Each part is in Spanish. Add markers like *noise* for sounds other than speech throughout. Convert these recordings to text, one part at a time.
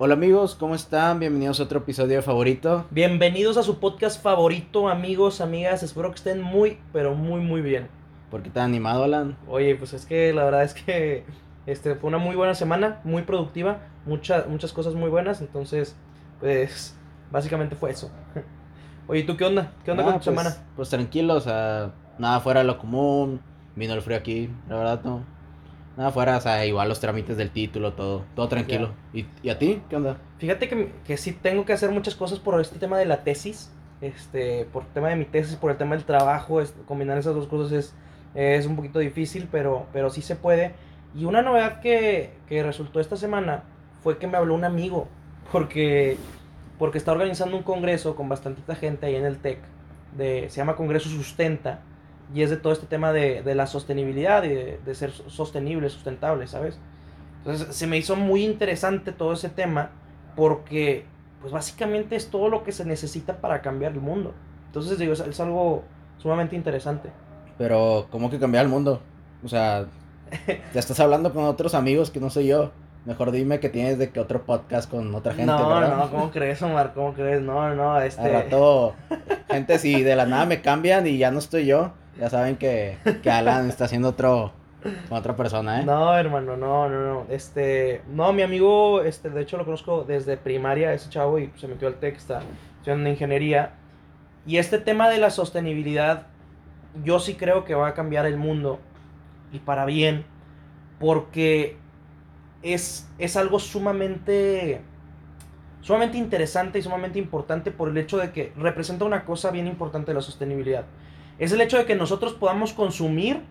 Hola amigos, ¿cómo están? Bienvenidos a otro episodio favorito. Bienvenidos a su podcast favorito, amigos, amigas. Espero que estén muy, pero muy, muy bien. ¿Por qué tan animado, Alan? Oye, pues es que la verdad es que este, fue una muy buena semana, muy productiva, muchas muchas cosas muy buenas. Entonces, pues, básicamente fue eso. *laughs* Oye, ¿tú qué onda? ¿Qué onda Ah, con tu pues, semana? Pues tranquilo, o sea, nada fuera de lo común. Vino el frío aquí, la verdad no. Nada fuera, o sea, igual los trámites del título, todo, todo tranquilo. ¿Y, ¿Y a ti? ¿Qué onda? Fíjate que, que sí tengo que hacer muchas cosas por este tema de la tesis. Este, por el tema de mi tesis, por el tema del trabajo. es- combinar esas dos cosas es, es un poquito difícil, pero, pero sí se puede. Y una novedad que, que resultó esta semana fue que me habló un amigo. Porque, porque está organizando un congreso con bastantita gente ahí en el TEC. De, se llama Congreso Sustenta. Y es de todo este tema de, de la sostenibilidad y de, de ser sostenible, sustentable, ¿sabes? Entonces se me hizo muy interesante todo ese tema porque pues básicamente es todo lo que se necesita para cambiar el mundo. Entonces digo, es, es algo sumamente interesante. Pero, ¿cómo que cambiar el mundo? O sea, *laughs* ya estás hablando con otros amigos que no soy yo. Mejor dime que tienes de que otro podcast con otra gente, no, ¿verdad? no, ¿cómo crees, Omar? ¿Cómo crees? No, no, este... Al rato, gente, si de la nada me cambian y ya no estoy yo, ya saben que, que Alan está haciendo otro con otra persona, ¿eh? No, hermano, no, no, no. Este, no, mi amigo, este, de hecho lo conozco desde primaria, ese chavo, y se metió al TEC, está estudiando ingeniería. Y este tema de la sostenibilidad, yo sí creo que va a cambiar el mundo, y para bien, porque es, es algo sumamente, sumamente interesante y sumamente importante por el hecho de que representa una cosa bien importante de la sostenibilidad. Es el hecho de que nosotros podamos consumir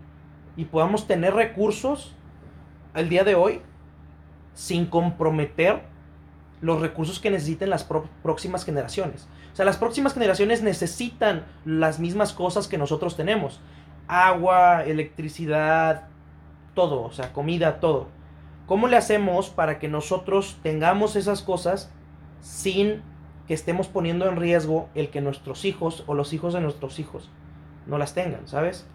y podamos tener recursos al día de hoy sin comprometer los recursos que necesiten las próximas generaciones. O sea, las próximas generaciones necesitan las mismas cosas que nosotros tenemos. Agua, electricidad, todo, o sea, comida, todo. ¿Cómo le hacemos para que nosotros tengamos esas cosas sin que estemos poniendo en riesgo el que nuestros hijos o los hijos de nuestros hijos no las tengan, ¿sabes?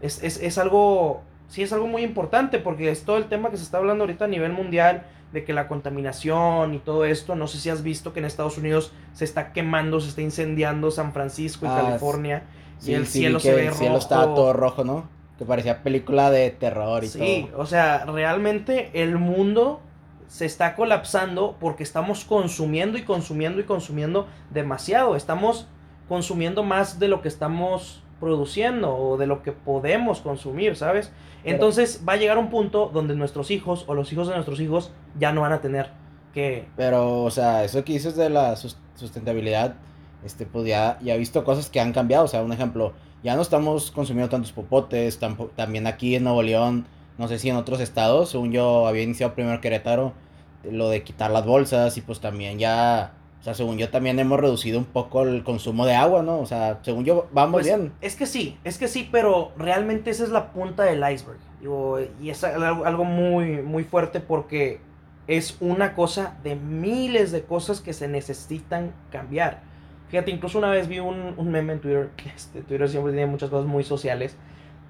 Es, es, es algo, sí es algo muy importante porque es todo el tema que se está hablando ahorita a nivel mundial de que la contaminación y todo esto, no sé si has visto que en Estados Unidos se está quemando, se está incendiando San Francisco y Ah, California Sí, y el sí, cielo se ve el cielo rojo. estaba todo rojo, ¿no? Que parecía película de terror y Sí, todo. o sea, realmente el mundo se está colapsando porque estamos consumiendo y consumiendo y consumiendo demasiado. Estamos consumiendo más de lo que estamos produciendo o de lo que podemos consumir, ¿sabes? Pero- Entonces va a llegar un punto donde nuestros hijos o los hijos de nuestros hijos ya no van a tener que... Pero, o sea, eso que dices de la sus- sustentabilidad, este, pues ya, ya he visto cosas que han cambiado. O sea, un ejemplo, ya no estamos consumiendo tantos popotes, también aquí en Nuevo León, no sé si en otros estados, según yo había iniciado primero Querétaro, lo de quitar las bolsas y pues también ya, o sea, según yo también hemos reducido un poco el consumo de agua, ¿no? O sea, según yo vamos Pues, bien. Es que sí, es que sí, pero realmente esa es la punta del iceberg. Digo, y es algo, algo muy, muy fuerte porque es una cosa de miles de cosas que se necesitan cambiar. Fíjate, incluso una vez vi un, un meme en Twitter, *laughs* este, Twitter siempre tiene muchas cosas muy sociales,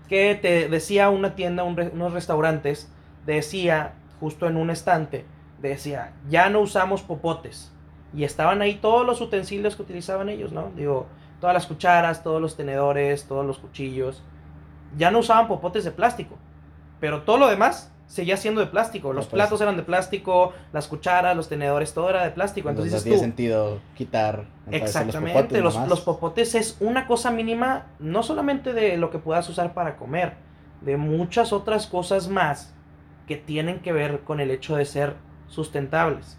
que te decía una tienda, un re- unos restaurantes, decía, justo en un estante, decía, ya no usamos popotes. Y estaban ahí todos los utensilios que utilizaban ellos, ¿no? Digo, todas las cucharas, todos los tenedores, todos los cuchillos. Ya no usaban popotes de plástico. Pero todo lo demás seguía siendo de plástico. Los pues. platos eran de plástico, las cucharas, los tenedores, todo era de plástico. Entonces no tiene tú, sentido quitar Exactamente, popotes los, los popotes es una cosa mínima, no solamente de lo que puedas usar para comer, de muchas otras cosas más que tienen que ver con el hecho de ser sustentables.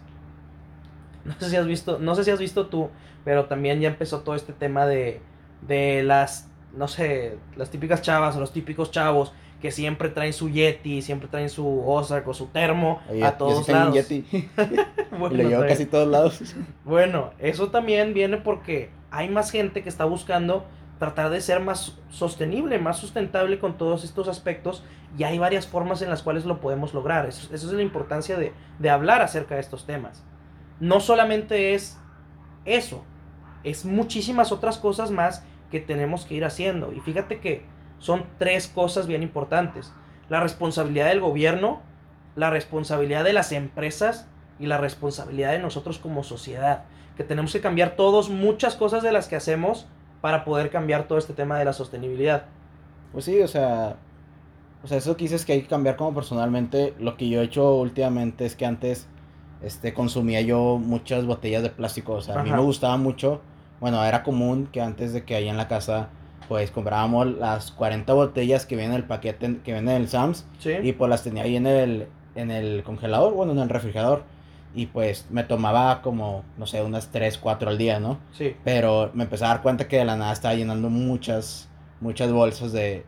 No sé si has visto, no sé si has visto tú, pero también ya empezó todo este tema de, de las, no sé, las típicas chavas o los típicos chavos que siempre traen su Yeti, siempre traen su Ozark o su termo Oye, a yo todos tengo un lados. Yeti *laughs* *laughs* y Bueno, lo llevo casi todos lados. *laughs* Bueno, eso también viene porque hay más gente que está buscando tratar de ser más sostenible, más sustentable con todos estos aspectos y hay varias formas en las cuales lo podemos lograr. Eso, eso es la importancia de, de hablar acerca de estos temas. No solamente es eso, es muchísimas otras cosas más que tenemos que ir haciendo. Y fíjate que son tres cosas bien importantes. La responsabilidad del gobierno, la responsabilidad de las empresas y la responsabilidad de nosotros como sociedad. Que tenemos que cambiar todos muchas cosas de las que hacemos para poder cambiar todo este tema de la sostenibilidad. Pues sí, o sea, o sea, eso que dices que hay que cambiar como personalmente. Lo que yo he hecho últimamente es que antes este, consumía yo muchas botellas de plástico. O sea, a mí me gustaba mucho. Bueno, era común que antes de que ahí en la casa, pues comprábamos las 40 botellas que vienen en el paquete que viene del Sams. Sí. Y pues las tenía ahí en el, en el congelador, bueno, en el refrigerador. Y pues me tomaba como, no sé, unas 3, 4 al día, ¿no? sí. Pero me empecé a dar cuenta que de la nada estaba llenando muchas, muchas bolsas de,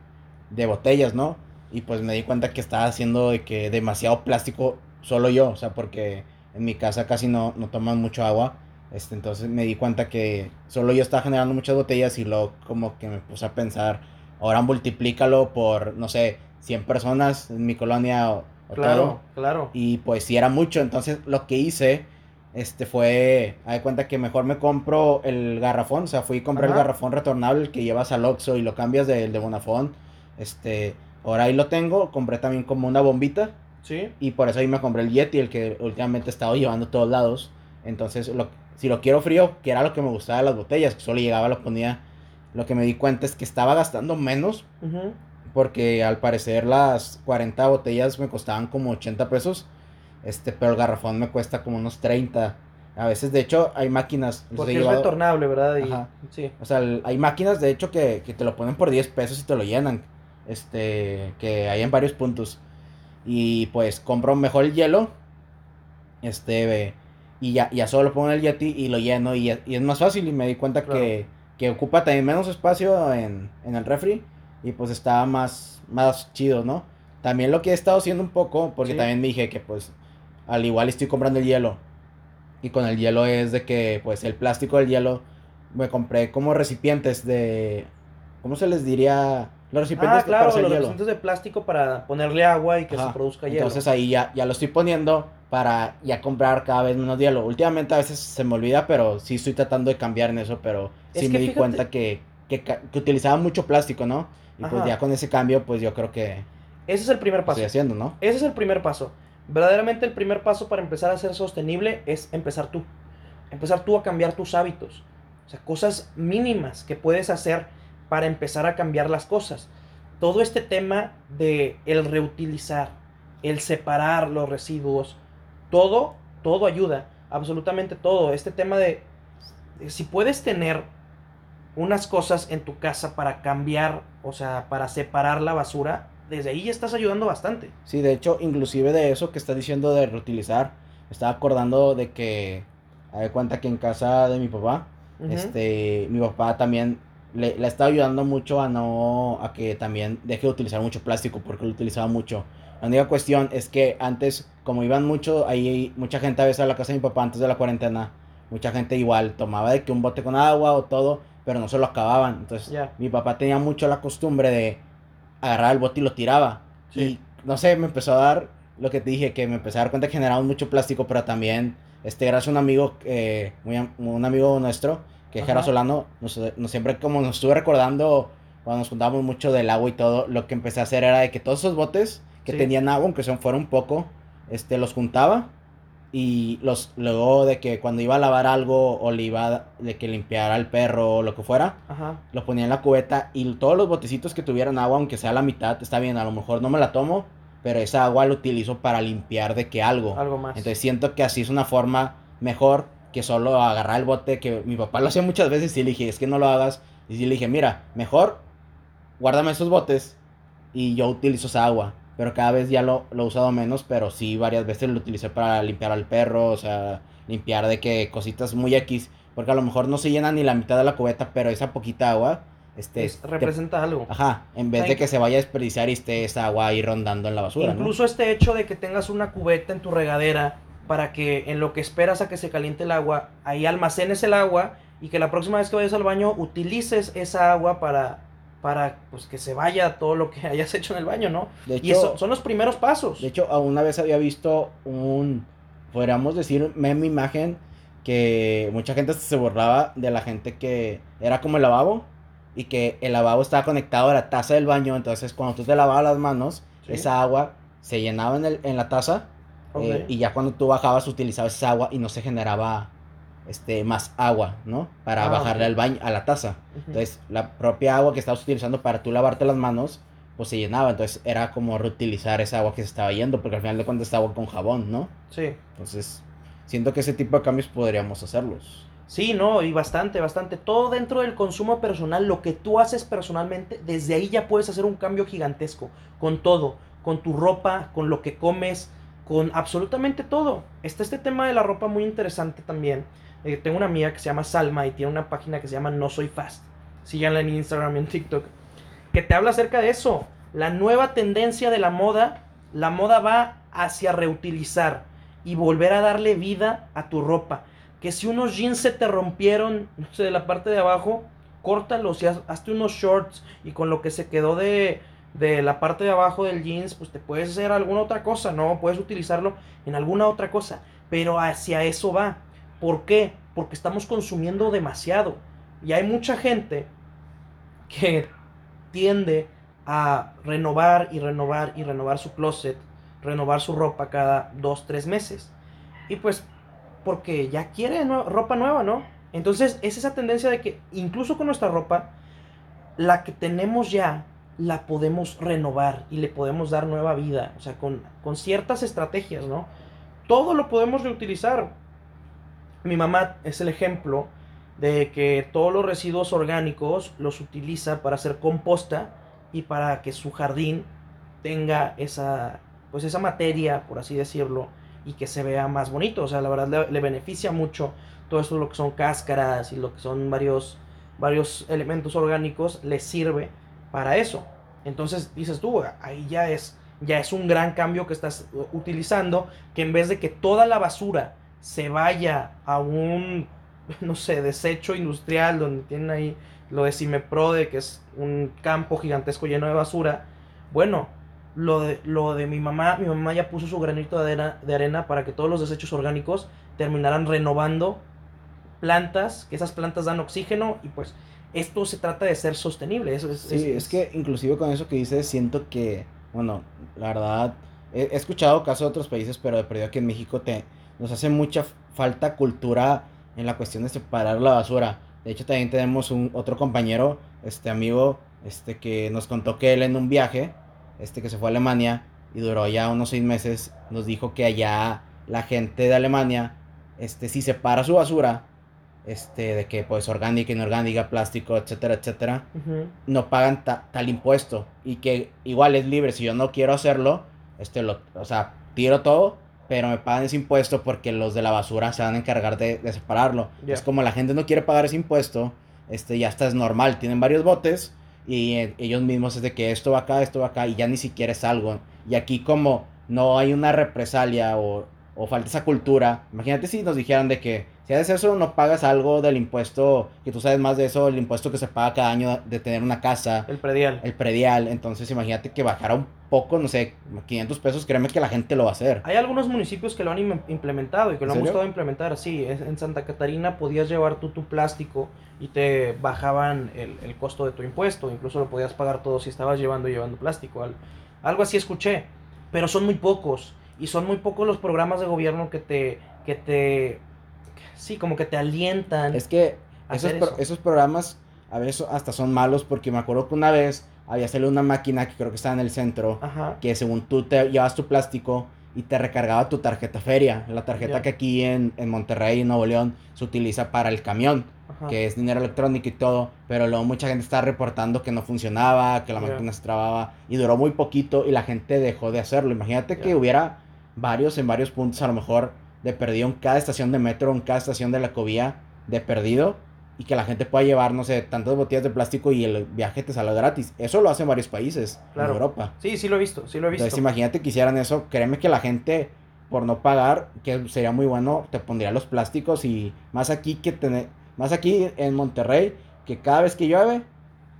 de botellas, ¿no? Y pues me di cuenta que estaba haciendo de que demasiado plástico solo yo, o sea, porque en mi casa casi no, no toman mucho agua. Este, entonces me di cuenta que solo yo estaba generando muchas botellas y luego como que me puse a pensar, ahora multiplícalo por, no sé, 100 personas en mi colonia o, o Claro, todo. claro. Y pues sí era mucho, entonces lo que hice este fue, haz de cuenta que mejor me compro el garrafón, o sea, fui y compré el garrafón retornable que llevas al Oxxo y lo cambias del de Bonafón. Este, ahora ahí lo tengo, compré también como una bombita Sí. y por eso ahí me compré el Yeti, el que últimamente he estado llevando a todos lados. Entonces, lo, si lo quiero frío, que era lo que me gustaba de las botellas, que solo llegaba, lo ponía. Lo que me di cuenta es que estaba gastando menos porque al parecer las 40 botellas me costaban como 80 pesos. Este, pero el garrafón me cuesta como unos 30. A veces, de hecho, hay máquinas. Porque es llevado- retornable, ¿verdad? Y, Ajá. Sí. O sea, el- hay máquinas, de hecho, que, que te lo ponen por 10 pesos y te lo llenan. Este, que hay en varios puntos. Y pues compro mejor el hielo. Este, y ya, ya solo pongo en el Yeti y lo lleno. Y, y es más fácil. Y me di cuenta Claro. que, que ocupa también menos espacio en, en el refri. Y pues está más, más chido, ¿no? También lo que he estado haciendo un poco, porque Sí. también me dije que pues al igual estoy comprando el hielo. Y con el hielo es de que pues el plástico del hielo me compré como recipientes de... ¿Cómo se les diría? Los recipientes Ah, para claro, hacer los hielo. recipientes de plástico para ponerle agua y que Ajá, se produzca hielo. Entonces ahí ya, ya lo estoy poniendo para ya comprar cada vez menos hielo. Últimamente a veces se me olvida, pero sí estoy tratando de cambiar en eso, pero Es sí me di fíjate- cuenta que, que, que utilizaba mucho plástico, ¿no? Y pues ya con ese cambio, pues yo creo que Ese es el primer paso. estoy haciendo, ¿no? Ese es el primer paso. Verdaderamente el primer paso para empezar a ser sostenible es empezar tú. Empezar tú a cambiar tus hábitos. O sea, cosas mínimas que puedes hacer para empezar a cambiar las cosas. Todo este tema de el reutilizar, el separar los residuos, todo, todo ayuda, absolutamente todo. Este tema de si puedes tener unas cosas en tu casa para cambiar, o sea, para separar la basura, desde ahí ya estás ayudando bastante. Sí, de hecho, inclusive de eso que estás diciendo de reutilizar, estaba acordando de que, a de cuenta que en casa de mi papá, este, mi papá también le, le está ayudando mucho a no, a que también deje de utilizar mucho plástico, porque lo utilizaba mucho. La única cuestión es que antes, como iban mucho, ahí mucha gente a veces a la casa de mi papá antes de la cuarentena, mucha gente igual tomaba de que un bote con agua o todo, pero no se lo acababan. Entonces, mi papá tenía mucho la costumbre de agarrar el bote y lo tiraba. Sí. Y no sé, me empezó a dar lo que te dije, que me empecé a dar cuenta que generamos mucho plástico, pero también, este, gracias a un amigo, eh, muy un amigo nuestro, que. Jera Solano, nos, nos siempre como nos estuve recordando cuando nos juntábamos mucho del agua y todo, lo que empecé a hacer era de que todos esos botes que Sí. tenían agua, aunque son fuera un poco, este, los juntaba y los luego de que cuando iba a lavar algo o le iba a- de que limpiar al perro o lo que fuera, Ajá. lo ponía en la cubeta y todos los botecitos que tuvieran agua, aunque sea la mitad, está bien, a lo mejor no me la tomo, pero esa agua la utilizo para limpiar de que algo. Algo más. Entonces siento que así es una forma mejor que solo agarrar el bote, que mi papá lo hacía muchas veces y le dije, es que no lo hagas. Y le dije, mira, mejor guárdame esos botes y yo utilizo esa agua. Pero cada vez ya lo, lo he usado menos, pero sí varias veces lo utilicé para limpiar al perro, o sea, limpiar de que cositas muy X, porque a lo mejor no se llena ni la mitad de la cubeta, pero esa poquita agua, este, Es- te- representa algo. ajá, en vez Ay. de que se vaya a desperdiciar y esté esa agua ahí rondando en la basura, ¿no? Incluso este hecho de que tengas una cubeta en tu regadera para que en lo que esperas a que se caliente el agua, ahí almacenes el agua y que la próxima vez que vayas al baño utilices esa agua para, para pues, que se vaya todo lo que *laughs* hayas hecho en el baño, ¿no? De y hecho- eso son los primeros pasos. De hecho, una vez había visto un, podríamos decir, meme imagen que mucha gente se burlaba de la gente que era como el lavabo y que el lavabo estaba conectado a la taza del baño. Entonces, cuando tú te lavabas las manos, Sí. esa agua se llenaba en, el, en la taza Eh, y ya cuando tú bajabas utilizabas esa agua y no se generaba este, más agua, ¿no? Para Ah, bajarle al baño, a la taza. Entonces, la propia agua que estabas utilizando para tú lavarte las manos, pues se llenaba. Entonces, era como reutilizar esa agua que se estaba yendo, porque al final de cuentas es agua con jabón, ¿no? Sí. Entonces, siento que ese tipo de cambios podríamos hacerlos. Sí, no, y bastante, bastante. Todo dentro del consumo personal, lo que tú haces personalmente, desde ahí ya puedes hacer un cambio gigantesco. Con todo, con tu ropa, con lo que comes, con absolutamente todo. Está este tema de la ropa muy interesante también. Eh, tengo una amiga que se llama Salma y tiene una página que se llama No Soy Fast. Síganla en Instagram y en TikTok. Que te habla acerca de eso. La nueva tendencia de la moda, la moda va hacia reutilizar y volver a darle vida a tu ropa que si unos jeans se te rompieron, *laughs* no sé, de la parte de abajo, córtalos y haz- hazte unos shorts y con lo que se quedó de, de la parte de abajo del jeans, pues te puedes hacer alguna otra cosa, ¿no? Puedes utilizarlo en alguna otra cosa, pero hacia eso va. ¿Por qué? Porque estamos consumiendo demasiado y hay mucha gente que tiende a renovar y renovar y renovar su closet, renovar su ropa cada dos, tres meses. Y pues porque ya quiere ropa nueva, ¿no? Entonces es esa tendencia de que incluso con nuestra ropa, la que tenemos ya, la podemos renovar y le podemos dar nueva vida, o sea, con, con ciertas estrategias, ¿no? Todo lo podemos reutilizar. Mi mamá es el ejemplo de que todos los residuos orgánicos los utiliza para hacer composta y para que su jardín tenga esa, pues esa materia, por así decirlo, y que se vea más bonito. O sea, la verdad le, beneficia mucho todo esto, lo que son cáscaras y lo que son varios, varios elementos orgánicos, le sirve para eso. Entonces dices tú, ahí ya es, ya es un gran cambio que estás utilizando, que en vez de que toda la basura se vaya a un, *laughs* no sé, desecho industrial, donde tienen ahí lo de Cimeprode, que es un campo gigantesco lleno de basura, bueno, lo de, lo de mi mamá, mi mamá ya puso su granito de arena, de arena para que todos los desechos orgánicos terminaran renovando plantas, que esas plantas dan oxígeno y pues esto se trata de ser sostenible. Eso es, Sí, es, que inclusive con eso que dices, siento que, bueno, la verdad, he, he escuchado casos de otros países, pero de perdido aquí en México te, nos hace mucha falta cultura en la cuestión de separar la basura. De hecho, también tenemos un otro compañero, este amigo, este que nos contó que él en un viaje, este que se fue a Alemania y duró ya unos seis meses, nos dijo que allá la gente de Alemania, este, si separa su basura, este, de que pues orgánica, inorgánica, plástico, etcétera, etcétera, no pagan ta- tal impuesto. Y que igual es libre si yo no quiero hacerlo este lo o sea tiro todo pero me pagan ese impuesto porque los de la basura se van a encargar de, de separarlo. Es como la gente no quiere pagar ese impuesto este ya está es normal. Tienen varios botes y eh, ellos mismos es de que esto va acá esto va acá y ya ni siquiera es algo. Y aquí como no hay una represalia o, o falta esa cultura imagínate si nos dijeran de que si haces eso no pagas algo del impuesto que tú sabes más de eso el impuesto que se paga cada año de tener una casa El predial. el predial. Entonces, imagínate que bajara un poco, no sé, 500 pesos, créeme que la gente lo va a hacer. Hay algunos municipios que lo han im- implementado y que lo ¿En han buscado implementar. Sí, en Santa Catarina podías llevar tú tu plástico y te bajaban el, el costo de tu impuesto. Incluso lo podías pagar todo si estabas llevando y llevando plástico. Al- algo así escuché. Pero son muy pocos. Y son muy pocos los programas de gobierno que te. que te. Sí, como que te alientan. Es que esos, hacer pro- eso. esos programas a veces hasta son malos porque me acuerdo que una vez había salido una máquina que creo que estaba en el centro, Ajá. que según tú te llevas tu plástico y te recargaba tu tarjeta feria, la tarjeta que aquí en, en Monterrey, en Nuevo León, se utiliza para el camión. Ajá. que es dinero electrónico y todo, pero luego mucha gente estaba reportando que no funcionaba, que la máquina se trababa y duró muy poquito y la gente dejó de hacerlo. Imagínate que hubiera varios en varios puntos, a lo mejor de perdido en cada estación de metro, en cada estación de la covía, de perdido y que la gente pueda llevar, no sé, tantas botellas de plástico y el viaje te salga gratis. Eso lo hacen varios países Claro. en Europa. Sí, sí lo he visto, sí lo he visto. Entonces imagínate que hicieran eso, créeme que la gente por no pagar, que sería muy bueno, te pondría los plásticos y más aquí que tener, más aquí en Monterrey, que cada vez que llueve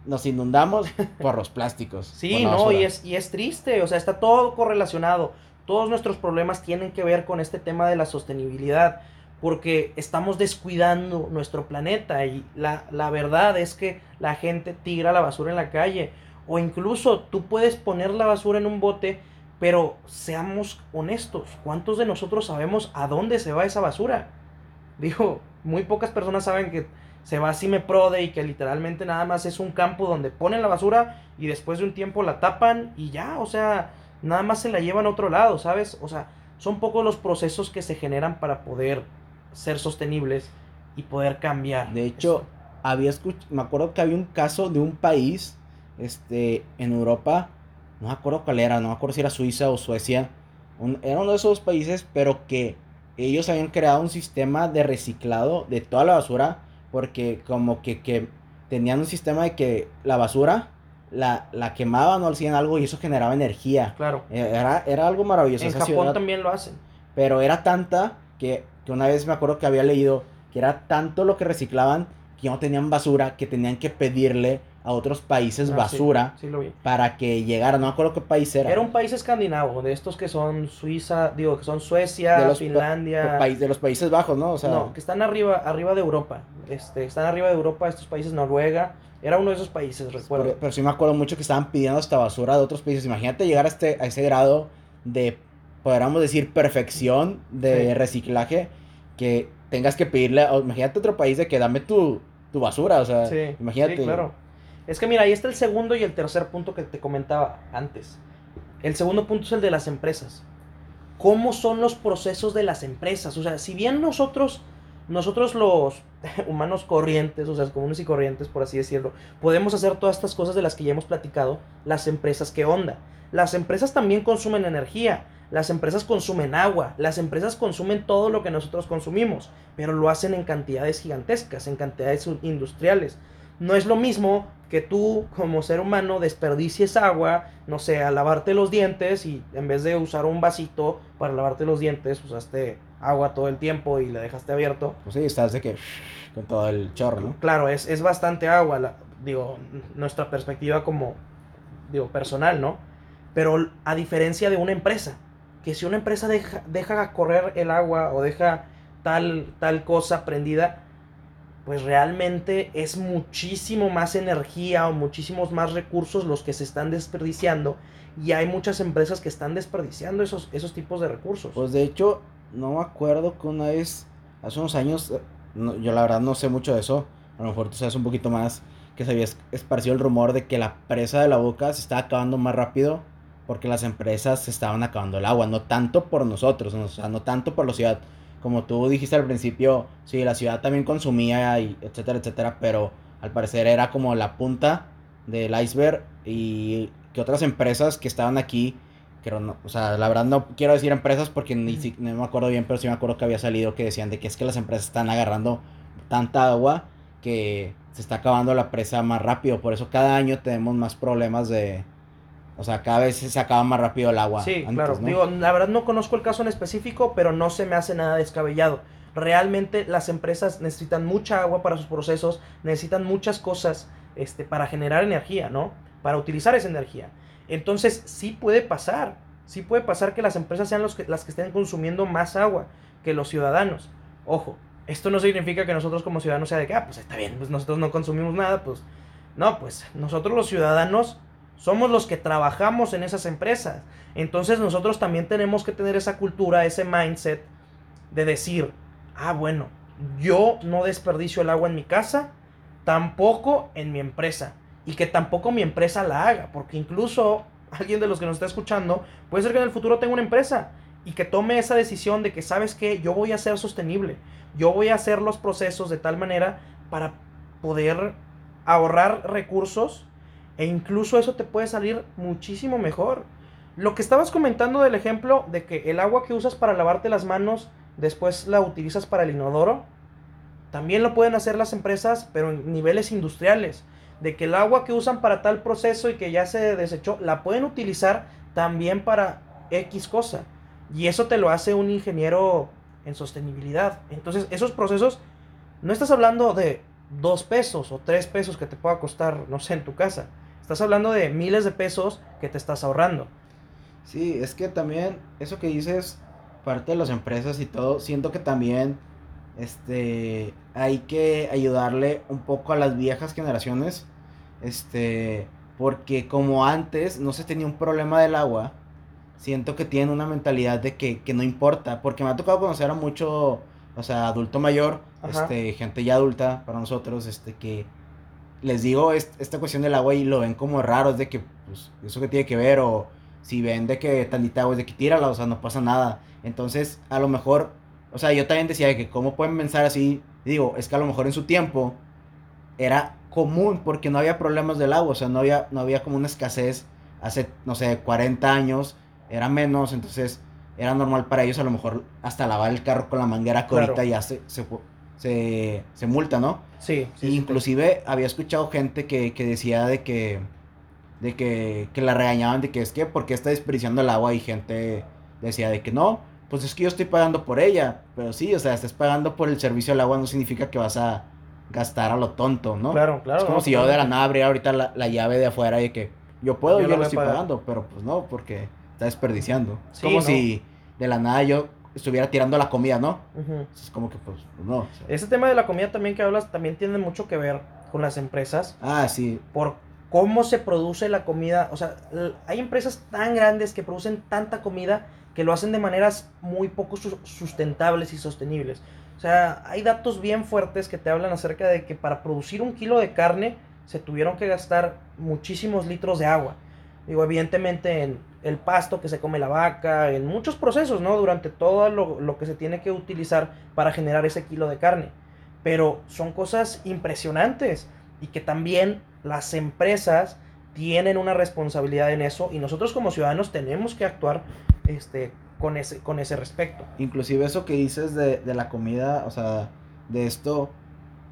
nos inundamos *laughs* por los plásticos. Sí, no, basura. y es, y es triste, o sea, está todo correlacionado. Todos nuestros problemas tienen que ver con este tema de la sostenibilidad, porque estamos descuidando nuestro planeta y la, la verdad es que la gente tira la basura en la calle, o incluso tú puedes poner la basura en un bote, Pero seamos honestos, ¿cuántos de nosotros sabemos a dónde se va esa basura? Digo, muy pocas personas saben que se va a Cimeprode y que literalmente nada más es un campo donde ponen la basura y después de un tiempo la tapan y ya, o sea, nada más se la llevan a otro lado, ¿sabes? O sea, son pocos los procesos que se generan para poder ser sostenibles y poder cambiar. De hecho, había escuchado, me acuerdo que había un caso de un país este, en Europa, no me acuerdo cuál era, no me acuerdo si era Suiza o Suecia, era uno de esos países, pero que ellos habían creado un sistema de reciclado de toda la basura, porque como que, que tenían un sistema de que la basura la, la quemaban o hacían algo y eso generaba energía. Claro. E, Era, era algo maravilloso. En esa Japón ciudad. también lo hacen. Pero era tanta que, que una vez me acuerdo que había leído que era tanto lo que reciclaban que no tenían basura, que tenían que pedirle a otros países Ah, basura Sí, lo vi. para que llegara. No me acuerdo qué país era. Era un país escandinavo, de estos que son Suiza, digo, que son Suecia, de los, pa- Finlandia. país- de los Países Bajos, ¿no? O sea, no, que están arriba, arriba de Europa. Este, están arriba de Europa estos países, Noruega. Era uno de esos países, recuerdo. pero, pero sí me acuerdo mucho que estaban pidiendo hasta basura de otros países. Imagínate llegar a, este, a ese grado de, podríamos decir, perfección de Sí. reciclaje que tengas que pedirle, a- imagínate otro país de que dame tu, tu basura, o sea, Sí, imagínate. sí, claro. Es que mira, ahí está el segundo y el tercer punto que te comentaba antes. El segundo punto es el de las empresas. ¿Cómo son los procesos de las empresas? O sea, si bien nosotros, nosotros los *laughs* humanos corrientes, o sea, comunes y corrientes, por así decirlo, podemos hacer todas estas cosas de las que ya hemos platicado, las empresas, ¿qué onda? Las empresas también consumen energía, las empresas consumen agua, las empresas consumen todo lo que nosotros consumimos, pero lo hacen en cantidades gigantescas, en cantidades industriales. No es lo mismo que tú como ser humano desperdicies agua, no sé, a lavarte los dientes y en vez de usar un vasito para lavarte los dientes, usaste agua todo el tiempo y la dejaste abierto. Pues sí, estás de que con todo el chorro, ¿no? Claro, es, es bastante agua, la- digo, nuestra perspectiva como, digo, personal, ¿no? Pero a diferencia de una empresa, que si una empresa deja, deja correr el agua o deja tal, tal cosa prendida, pues realmente es muchísimo más energía o muchísimos más recursos los que se están desperdiciando y hay muchas empresas que están desperdiciando esos, esos tipos de recursos. Pues de hecho, no me acuerdo que una vez, hace unos años, eh, no- yo la verdad no sé mucho de eso, a lo mejor tú sabes un poquito más, que se había es- esparcido el rumor de que la presa de la boca se estaba acabando más rápido porque las empresas se estaban acabando el agua, no tanto por nosotros, no, o sea, no tanto por la ciudad. Como tú dijiste al principio, sí, la ciudad también consumía, y etcétera, etcétera, pero al parecer era como la punta del iceberg y que otras empresas que estaban aquí pero no, o sea, la verdad no quiero decir empresas porque ni si- no me acuerdo bien, pero sí me acuerdo que había salido que decían de que es que las empresas están agarrando tanta agua que se está acabando la presa más rápido. Por eso cada año tenemos más problemas de... O sea, cada vez se acaba más rápido el agua. Sí, antes, claro. ¿no? Digo, la verdad no conozco el caso en específico, pero no se me hace nada descabellado. Realmente las empresas necesitan mucha agua para sus procesos, necesitan muchas cosas este, para generar energía, ¿no? Para utilizar esa energía. Entonces, sí puede pasar. Sí puede pasar que las empresas sean que, las que estén consumiendo más agua que los ciudadanos. Ojo, esto no significa que nosotros como ciudadanos sea de que, ah, pues está bien, pues nosotros no consumimos nada, pues no, pues nosotros los ciudadanos somos los que trabajamos en esas empresas. Entonces nosotros también tenemos que tener esa cultura, ese mindset de decir, ah, bueno, yo no desperdicio el agua en mi casa, tampoco en mi empresa. Y que tampoco mi empresa la haga, porque incluso alguien de los que nos está escuchando puede ser que en el futuro tenga una empresa y que tome esa decisión de que, ¿sabes qué? Yo voy a ser sostenible. Yo voy a hacer los procesos de tal manera para poder ahorrar recursos e incluso eso te puede salir muchísimo mejor. Lo que estabas comentando del ejemplo de que el agua que usas para lavarte las manos después la utilizas para el inodoro, también lo pueden hacer las empresas, pero en niveles industriales. De que el agua que usan para tal proceso y que ya se desechó, la pueden utilizar también para X cosa. Y eso te lo hace un ingeniero en sostenibilidad. Entonces, esos procesos, no estás hablando de dos pesos o tres pesos que te pueda costar, no sé, en tu casa. Estás hablando de miles de pesos que te estás ahorrando. Sí, es que también eso que dices, parte de las empresas y todo, siento que también este hay que ayudarle un poco a las viejas generaciones, este, porque como antes no se tenía un problema del agua, siento que tienen una mentalidad de que, que no importa, porque me ha tocado conocer a mucho, o sea, adulto mayor, Ajá. este, gente ya adulta para nosotros, este, que les digo es- esta cuestión del agua y lo ven como raro, es de que, pues, eso que tiene que ver, o si ven de que tantita agua es de que tírala, o sea, no pasa nada. Entonces, a lo mejor, o sea, yo también decía de que cómo pueden pensar así, digo, es que a lo mejor en su tiempo era común porque no había problemas del agua, o sea, no había, no había como una escasez hace, no sé, 40 años, era menos, entonces era normal para ellos a lo mejor hasta lavar el carro con la manguera que Claro. ahorita ya se, se, se, se multa, ¿no? Sí, sí, Y sí, inclusive había escuchado gente que, que decía de que de que, que la regañaban de que es que porque está desperdiciando el agua y gente decía de que no, pues es que yo estoy pagando por ella, pero sí, o sea, estás pagando por el servicio del agua no significa que vas a gastar a lo tonto, ¿no? Claro, claro. es como no, si yo de la nada abriera ahorita la, la llave de afuera y que yo puedo, Yo yo, lo estoy pagar. pagando, pero pues no, porque está desperdiciando. Es Sí, como no. si de la nada yo estuviera tirando la comida, ¿no? Ujú. Es como que pues, pues, no. o sea. Ese tema de la comida también que hablas también tiene mucho que ver con las empresas Ah, sí, por cómo se produce la comida. O sea, hay empresas tan grandes que producen tanta comida que lo hacen de maneras muy poco sus- sustentables y sostenibles. O sea, hay datos bien fuertes que te hablan acerca de que para producir un kilo de carne se tuvieron que gastar muchísimos litros de agua. Digo, evidentemente en el pasto que se come la vaca, en muchos procesos, ¿no? Durante todo lo, lo que se tiene que utilizar para generar ese kilo de carne. Pero son cosas impresionantes y que también las empresas tienen una responsabilidad en eso y nosotros como ciudadanos tenemos que actuar este, con, ese, con ese respecto. Inclusive eso que dices de, de la comida, o sea, de esto,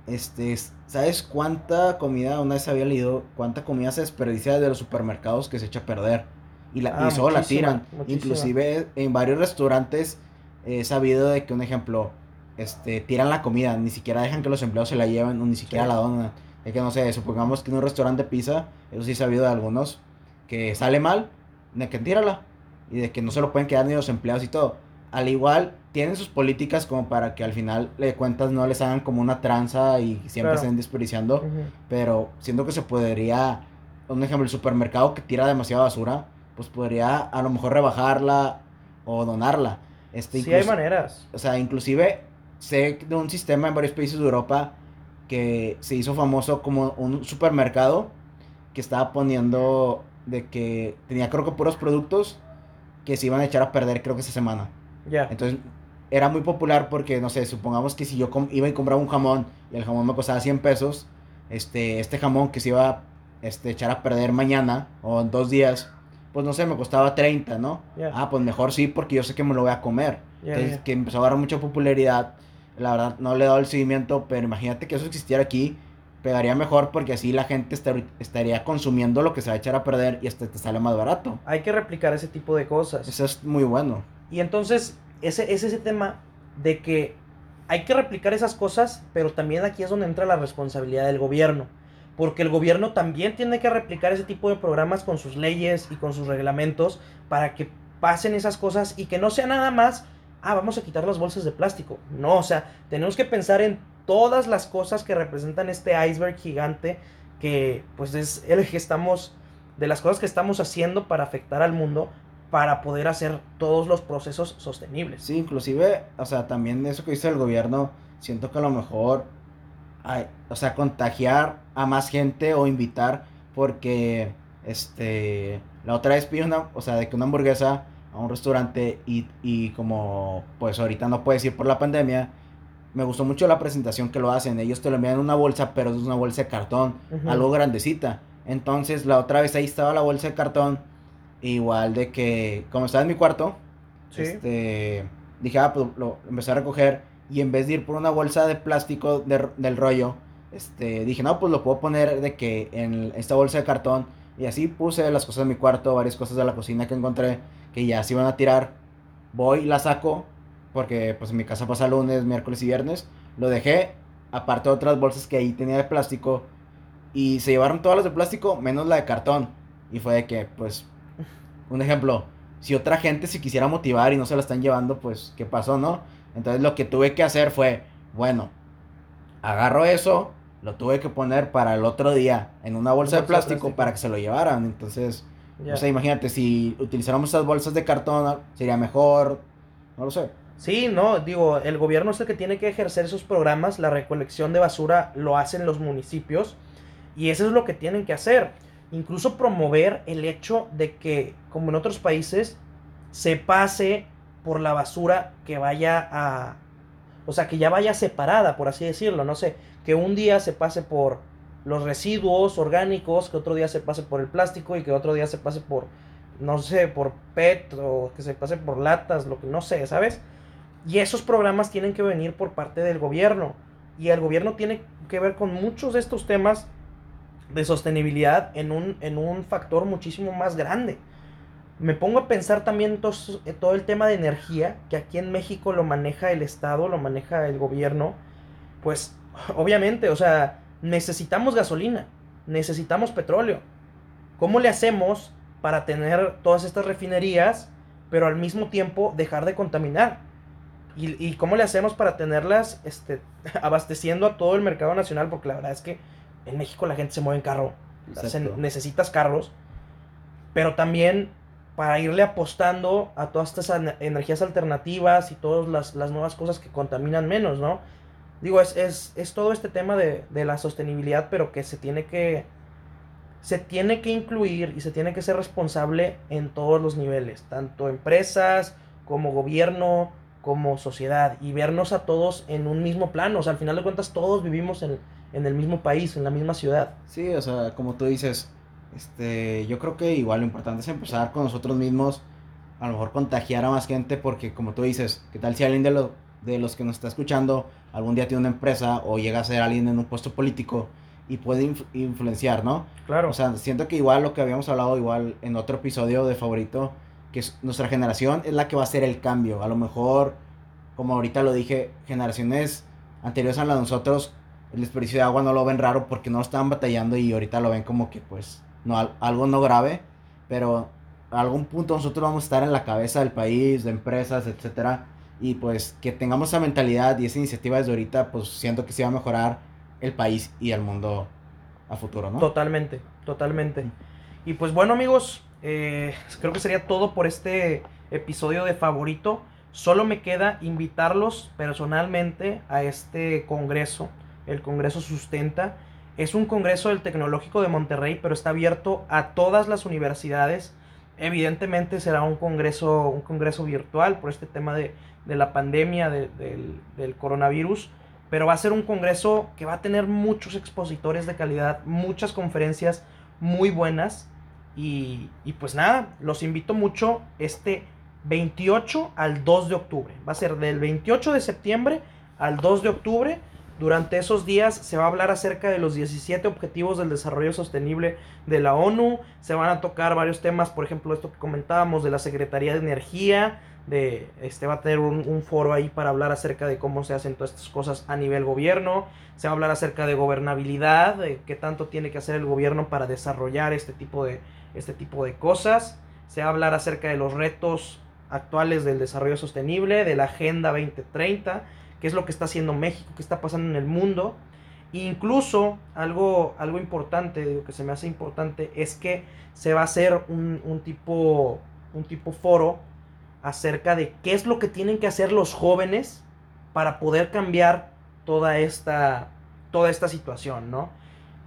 este, ¿sabes cuánta comida, una vez había leído, cuánta comida se desperdicia de los supermercados que se echa a perder? Y, la, Ah, y solo la tiran. muchísima. Inclusive en varios restaurantes he sabido de que, un ejemplo, este, tiran la comida, ni siquiera dejan que los empleados se la lleven, o ni siquiera Sí. la donan. Es que no sé, supongamos que en un restaurante de pizza, eso sí he sabido de algunos, que sale mal, de que tírala. Y de que no se lo pueden quedar ni los empleados y todo. Al igual, tienen sus políticas como para que al final de cuentas no les hagan como una tranza y siempre Claro. estén desperdiciando. Pero siento que se podría, un ejemplo, el supermercado que tira demasiada basura, pues podría a lo mejor rebajarla o donarla. Este, Sí hay maneras. o sea, inclusive sé de un sistema en varios países de Europa que se hizo famoso como un supermercado que estaba poniendo de que tenía creo que puros productos que se iban a echar a perder creo que esa semana. Ya. Entonces era muy popular porque, no sé, supongamos que si yo iba y compraba un jamón y el jamón me costaba 100 pesos, este, este jamón que se iba a este, echar a perder mañana o en dos días, pues no sé, me costaba 30, ¿no? Ya. Ah, pues mejor sí porque yo sé que me lo voy a comer. Entonces, que empezó a agarrar mucha popularidad. La verdad, no le he dado el seguimiento, pero imagínate que eso existiera aquí, pegaría mejor porque así la gente estar- estaría consumiendo lo que se va a echar a perder y hasta te sale más barato. Hay que replicar ese tipo de cosas. Eso es muy bueno. Y entonces, ese es ese tema de que hay que replicar esas cosas, pero también aquí es donde entra la responsabilidad del gobierno. Porque el gobierno también tiene que replicar ese tipo de programas con sus leyes y con sus reglamentos para que pasen esas cosas y que no sea nada más, ah, vamos a quitar las bolsas de plástico. No, o sea, tenemos que pensar en todas las cosas que representan este iceberg gigante que pues es el que estamos, de las cosas que estamos haciendo para afectar al mundo para poder hacer todos los procesos sostenibles. Sí, inclusive, o sea, también eso que dice el gobierno, siento que a lo mejor, o sea, contagiar a más gente o invitar, porque, este, la otra vez pide una, o sea, de que una hamburguesa a un restaurante y, y como, pues ahorita no puedes ir por la pandemia, me gustó mucho la presentación que lo hacen, ellos te lo envían en una bolsa, pero es una bolsa de cartón, algo grandecita. Entonces, la otra vez ahí estaba la bolsa de cartón, igual de que, como estaba en mi cuarto, Sí. este, dije, ah, pues lo empecé a recoger y en vez de ir por una bolsa de plástico de- del rollo, este, dije, no, pues lo puedo poner de que en esta bolsa de cartón y así puse las cosas de mi cuarto, varias cosas de la cocina que encontré que ya se iban a tirar, voy y la saco porque pues en mi casa pasa lunes, miércoles y viernes, lo dejé, aparte de otras bolsas que ahí tenía de plástico y se llevaron todas las de plástico menos la de cartón y fue de que pues un ejemplo, si otra gente se quisiera motivar y no se la están llevando, pues, ¿qué pasó, no? Entonces lo que tuve que hacer fue, bueno, agarro eso, lo tuve que poner para el otro día en una bolsa de bolsa de plástico plástico. para que se lo llevaran. Entonces, O sea, imagínate, si utilizáramos esas bolsas de cartón, sería mejor. No lo sé. Sí, no, digo, el gobierno es el que tiene que ejercer esos programas, la recolección de basura lo hacen los municipios y eso es lo que tienen que hacer. Incluso promover el hecho de que, como en otros países, se pase por la basura que vaya a... O sea, que ya vaya separada, por así decirlo, no sé, que un día se pase por los residuos orgánicos, que otro día se pase por el plástico y que otro día se pase por, no sé, por PET o que se pase por latas, lo que no sé, ¿sabes? Y esos programas tienen que venir por parte del gobierno. Y el gobierno tiene que ver con muchos de estos temas de sostenibilidad en un, en un factor muchísimo más grande. Me pongo a pensar también todo, eh, todo el tema de energía, que aquí en México lo maneja el Estado, lo maneja el gobierno. Pues *laughs* obviamente, o sea, necesitamos gasolina, necesitamos petróleo. ¿Cómo le hacemos para tener todas estas refinerías, pero al mismo tiempo dejar de contaminar? ¿Y, cómo le hacemos para tenerlas este, *laughs* abasteciendo a todo el mercado nacional? Porque la verdad es que en México la gente se mueve en carro. necesitas carros. Pero también para irle apostando a todas estas energías alternativas y todas las, nuevas cosas que contaminan menos, ¿no? Digo, es, es, todo este tema de, de, la sostenibilidad, pero que se tiene que. Se tiene que incluir y se tiene que ser responsable en todos los niveles, tanto empresas como gobierno, como sociedad y vernos a todos en un mismo plano. O sea, al final de cuentas todos vivimos en, el mismo país, en la misma ciudad. Sí, o sea, como tú dices, este, yo creo que igual lo importante es empezar con nosotros mismos, a lo mejor contagiar a más gente, porque como tú dices, ¿qué tal si alguien de, lo, de los que nos está escuchando algún día tiene una empresa o llega a ser alguien en un puesto político y puede influenciar, ¿no? Claro. O sea, siento que igual lo que habíamos hablado igual en otro episodio de favorito, que es nuestra generación es la que va a hacer el cambio. A lo mejor, como ahorita lo dije, generaciones anteriores a las de nosotros, el desperdicio de agua no lo ven raro porque no estaban batallando y ahorita lo ven como que pues no algo no grave, pero a algún punto nosotros vamos a estar en la cabeza del país, de empresas, etcétera, y pues que tengamos esa mentalidad y esa iniciativa desde ahorita, pues siento que se va a mejorar el país y el mundo a futuro, ¿no? Totalmente, totalmente. Y pues bueno, amigos, eh, creo que sería todo por este episodio de favorito. Solo me queda invitarlos personalmente a este congreso. El Congreso Sustenta. Es un congreso del Tecnológico de Monterrey, pero está abierto a todas las universidades. Evidentemente será un congreso, un congreso virtual por este tema de, la pandemia del, del coronavirus. Pero va a ser un congreso que va a tener muchos expositores de calidad, muchas conferencias muy buenas y, pues nada, los invito mucho este 28 al 2 de octubre. Va a ser del 28 de septiembre al 2 de octubre. Durante esos días se va a hablar acerca de los 17 objetivos del desarrollo sostenible de la ONU. Se van a tocar varios temas, por ejemplo, esto que comentábamos de la Secretaría de Energía. De, este va a tener un, un foro ahí para hablar acerca de cómo se hacen todas estas cosas a nivel gobierno. Se va a hablar acerca de gobernabilidad, de qué tanto tiene que hacer el gobierno para desarrollar este tipo de, este tipo de cosas. Se va a hablar acerca de los retos actuales del desarrollo sostenible, de la Agenda 2030, qué es lo que está haciendo México, qué está pasando en el mundo. E incluso algo, algo importante, digo, que se me hace importante, es que se va a hacer un, un, tipo, un tipo foro acerca de qué es lo que tienen que hacer los jóvenes para poder cambiar toda esta, toda esta situación, ¿no?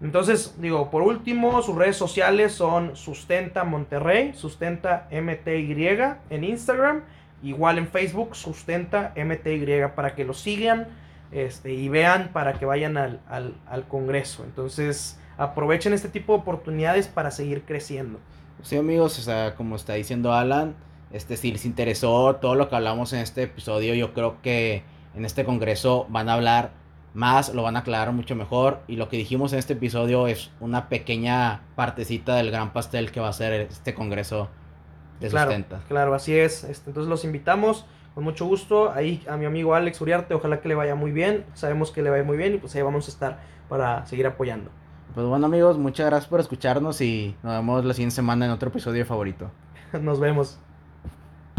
Entonces, digo, por último, sus redes sociales son Sustenta Monterrey, Sustenta MTY en Instagram, igual en Facebook, Sustenta MTY, para que lo sigan este, y vean para que vayan al, al, Congreso. Entonces, aprovechen este tipo de oportunidades para seguir creciendo. Sí, amigos, o sea, como está diciendo Alan, este, si les interesó todo lo que hablamos en este episodio, yo creo que en este Congreso van a hablar más, lo van a aclarar mucho mejor. Y lo que dijimos en este episodio es una pequeña partecita del gran pastel que va a ser este congreso de claro, sustenta. Claro, así es. Este, entonces los invitamos con mucho gusto. Ahí a mi amigo Alex Uriarte, ojalá que le vaya muy bien. Sabemos que le va muy bien y pues ahí vamos a estar para seguir apoyando. Pues bueno amigos, muchas gracias por escucharnos y nos vemos la siguiente semana en otro episodio favorito. *laughs* nos vemos.